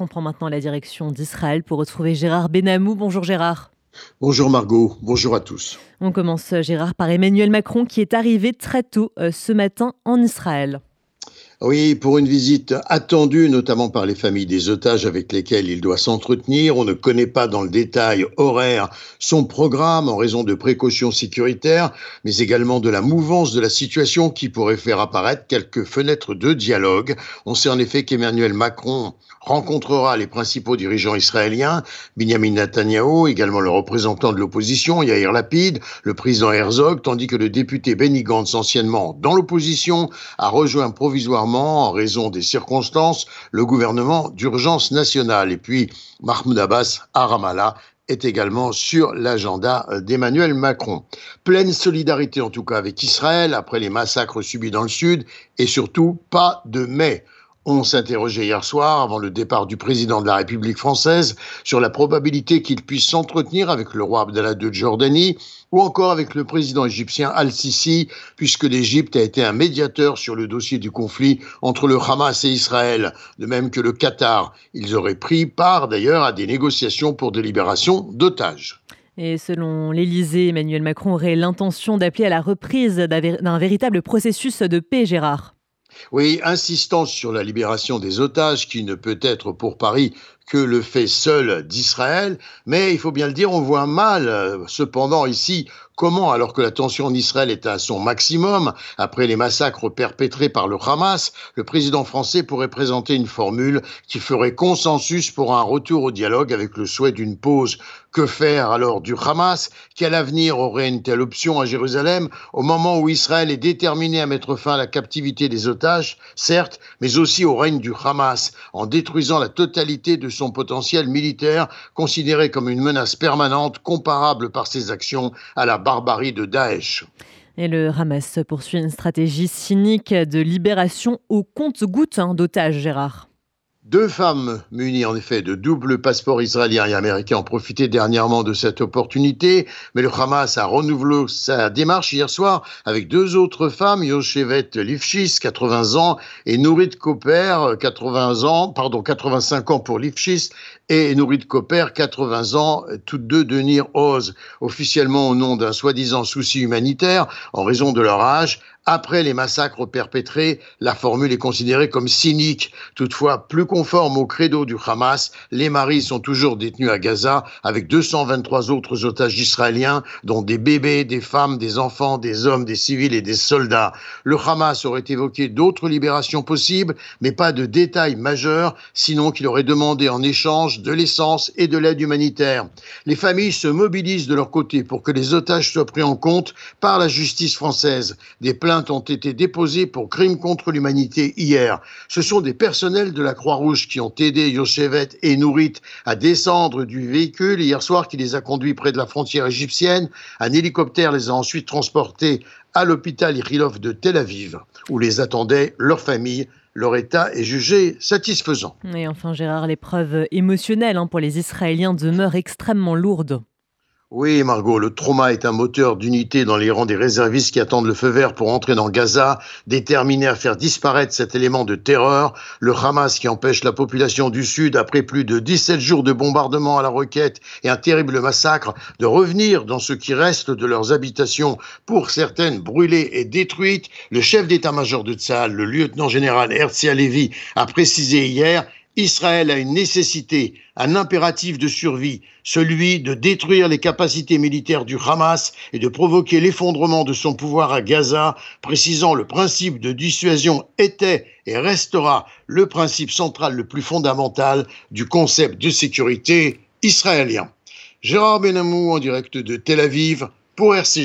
On prend maintenant la direction d'Israël pour retrouver Gérard Benamou. Bonjour Gérard. Bonjour Margot, bonjour à tous. On commence Gérard par Emmanuel Macron qui est arrivé très tôt euh, ce matin en Israël. Oui, pour une visite attendue, notamment par les familles des otages avec lesquels il doit s'entretenir. On ne connaît pas dans le détail horaire son programme en raison de précautions sécuritaires, mais également de la mouvance de la situation qui pourrait faire apparaître quelques fenêtres de dialogue. On sait en effet qu'Emmanuel Macron rencontrera les principaux dirigeants israéliens, Benjamin Netanyahu, également le représentant de l'opposition, Yair Lapid, le président Herzog, tandis que le député Benny Gantz, anciennement dans l'opposition, a rejoint provisoirement, en raison des circonstances, le gouvernement d'urgence nationale. Et puis, Mahmoud Abbas à Ramallah est également sur l'agenda d'Emmanuel Macron. Pleine solidarité en tout cas avec Israël après les massacres subis dans le Sud et surtout pas de mai. On s'interrogeait hier soir, avant le départ du président de la République française, sur la probabilité qu'il puisse s'entretenir avec le roi Abdallah de Jordanie ou encore avec le président égyptien Al-Sisi, puisque l'Égypte a été un médiateur sur le dossier du conflit entre le Hamas et Israël, de même que le Qatar. Ils auraient pris part d'ailleurs à des négociations pour des libérations d'otages. Et selon l'Élysée, Emmanuel Macron aurait l'intention d'appeler à la reprise d'un véritable processus de paix, Gérard. Oui, insistance sur la libération des otages qui ne peut être pour Paris que le fait seul d'Israël, mais il faut bien le dire, on voit mal, euh, cependant ici, comment, alors que la tension en Israël est à son maximum, après les massacres perpétrés par le Hamas, le président français pourrait présenter une formule qui ferait consensus pour un retour au dialogue avec le souhait d'une pause? Que faire alors du Hamas? Quel avenir aurait une telle option à Jérusalem au moment où Israël est déterminé à mettre fin à la captivité des otages, certes, mais aussi au règne du Hamas, en détruisant la totalité de son potentiel militaire, considéré comme une menace permanente comparable par ses actions à la barbarie de Daesh. Et le Hamas poursuit une stratégie cynique de libération au compte-gouttes hein, d'otages, Gérard. Deux femmes munies en effet de double passeport israélien et américain ont profité dernièrement de cette opportunité, mais le Hamas a renouvelé sa démarche hier soir avec deux autres femmes, Yoshevet Lifshis, 80 ans, et Nourit Koper, 80 ans, pardon, 85 ans pour Lifshis, et Nourit Koper, 80 ans, toutes deux de Nir Oz, officiellement au nom d'un soi-disant souci humanitaire, en raison de leur âge, après les massacres perpétrés, la formule est considérée comme cynique. Toutefois, plus conforme au credo du Hamas, les maris sont toujours détenus à Gaza avec 223 autres otages israéliens, dont des bébés, des femmes, des enfants, des hommes, des civils et des soldats. Le Hamas aurait évoqué d'autres libérations possibles, mais pas de détails majeurs, sinon qu'il aurait demandé en échange de l'essence et de l'aide humanitaire. Les familles se mobilisent de leur côté pour que les otages soient pris en compte par la justice française. Des ont été déposées pour crimes contre l'humanité hier. Ce sont des personnels de la Croix-Rouge qui ont aidé Yosevet et Nourit à descendre du véhicule hier soir qui les a conduits près de la frontière égyptienne. Un hélicoptère les a ensuite transportés à l'hôpital Irilov de Tel Aviv, où les attendait leur famille leur état est jugé satisfaisant. Et enfin, Gérard, l'épreuve émotionnelle hein, pour les Israéliens demeure extrêmement lourde. Oui, Margot, le trauma est un moteur d'unité dans les rangs des réservistes qui attendent le feu vert pour entrer dans Gaza, déterminés à faire disparaître cet élément de terreur. Le Hamas qui empêche la population du Sud, après plus de 17 jours de bombardement à la roquette et un terrible massacre, de revenir dans ce qui reste de leurs habitations, pour certaines brûlées et détruites. Le chef d'état-major de Tzal, le lieutenant-général Herzia Levy, a précisé hier Israël a une nécessité, un impératif de survie, celui de détruire les capacités militaires du Hamas et de provoquer l'effondrement de son pouvoir à Gaza, précisant le principe de dissuasion était et restera le principe central le plus fondamental du concept de sécurité israélien. Gérard Benamou en direct de Tel Aviv pour RCG.